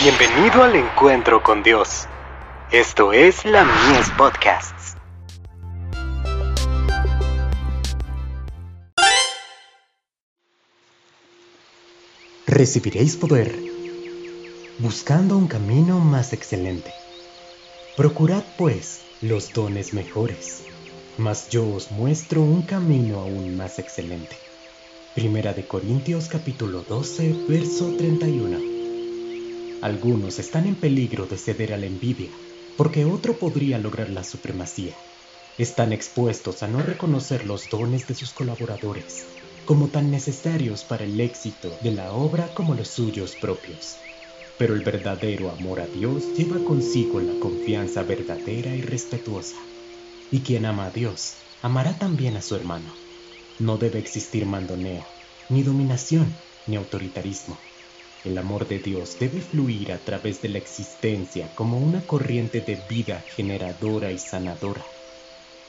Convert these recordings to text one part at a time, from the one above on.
Bienvenido al encuentro con Dios. Esto es la Mies Podcasts. Recibiréis poder buscando un camino más excelente. Procurad pues los dones mejores, mas yo os muestro un camino aún más excelente. Primera de Corintios capítulo 12, verso 31. Algunos están en peligro de ceder a la envidia, porque otro podría lograr la supremacía. Están expuestos a no reconocer los dones de sus colaboradores, como tan necesarios para el éxito de la obra como los suyos propios. Pero el verdadero amor a Dios lleva consigo la confianza verdadera y respetuosa. Y quien ama a Dios, amará también a su hermano. No debe existir mandoneo, ni dominación, ni autoritarismo el amor de Dios debe fluir a través de la existencia como una corriente de vida generadora y sanadora.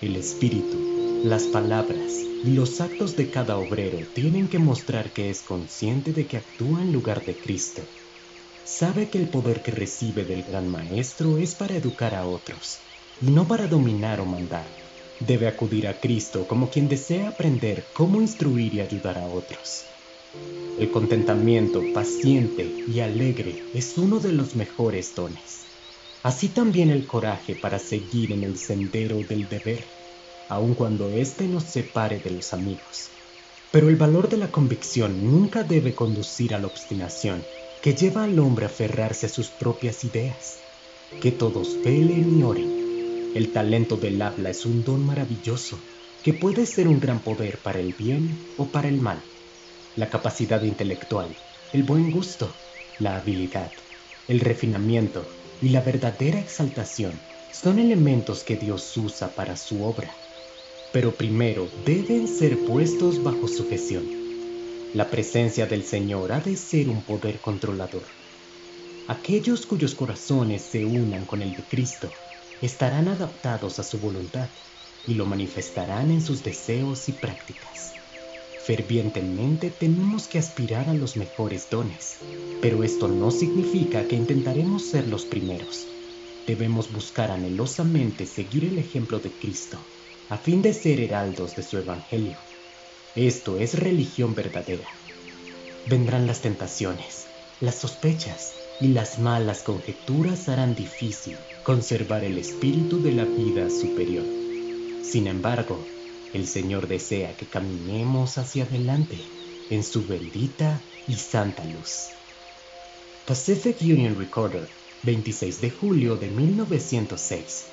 El espíritu, las palabras y los actos de cada obrero tienen que mostrar que es consciente de que actúa en lugar de Cristo. Sabe que el poder que recibe del gran maestro es para educar a otros y no para dominar o mandar. Debe acudir a Cristo como quien desea aprender cómo instruir y ayudar a otros. El contentamiento paciente y alegre es uno de los mejores dones. Así también el coraje para seguir en el sendero del deber, aun cuando éste nos separe de los amigos. Pero el valor de la convicción nunca debe conducir a la obstinación que lleva al hombre a aferrarse a sus propias ideas. Que todos velen y oren. El talento del habla es un don maravilloso que puede ser un gran poder para el bien o para el mal la capacidad intelectual, el buen gusto, la habilidad, el refinamiento y la verdadera exaltación son elementos que Dios usa para su obra, pero primero deben ser puestos bajo sujeción. La presencia del Señor ha de ser un poder controlador. Aquellos cuyos corazones se unan con el de Cristo estarán adaptados a su voluntad y lo manifestarán en sus deseos y prácticas. Fervientemente tenemos que aspirar a los mejores dones, pero esto no significa que intentaremos ser los primeros. Debemos buscar anhelosamente seguir el ejemplo de Cristo, a fin de ser heraldos de su Evangelio. Esto es religión verdadera. Vendrán las tentaciones, las sospechas y las malas conjeturas harán difícil conservar el espíritu de la vida superior. Sin embargo, el Señor desea que caminemos hacia adelante en su bendita y santa luz. Pacific Union Recorder, 26 de julio de 1906.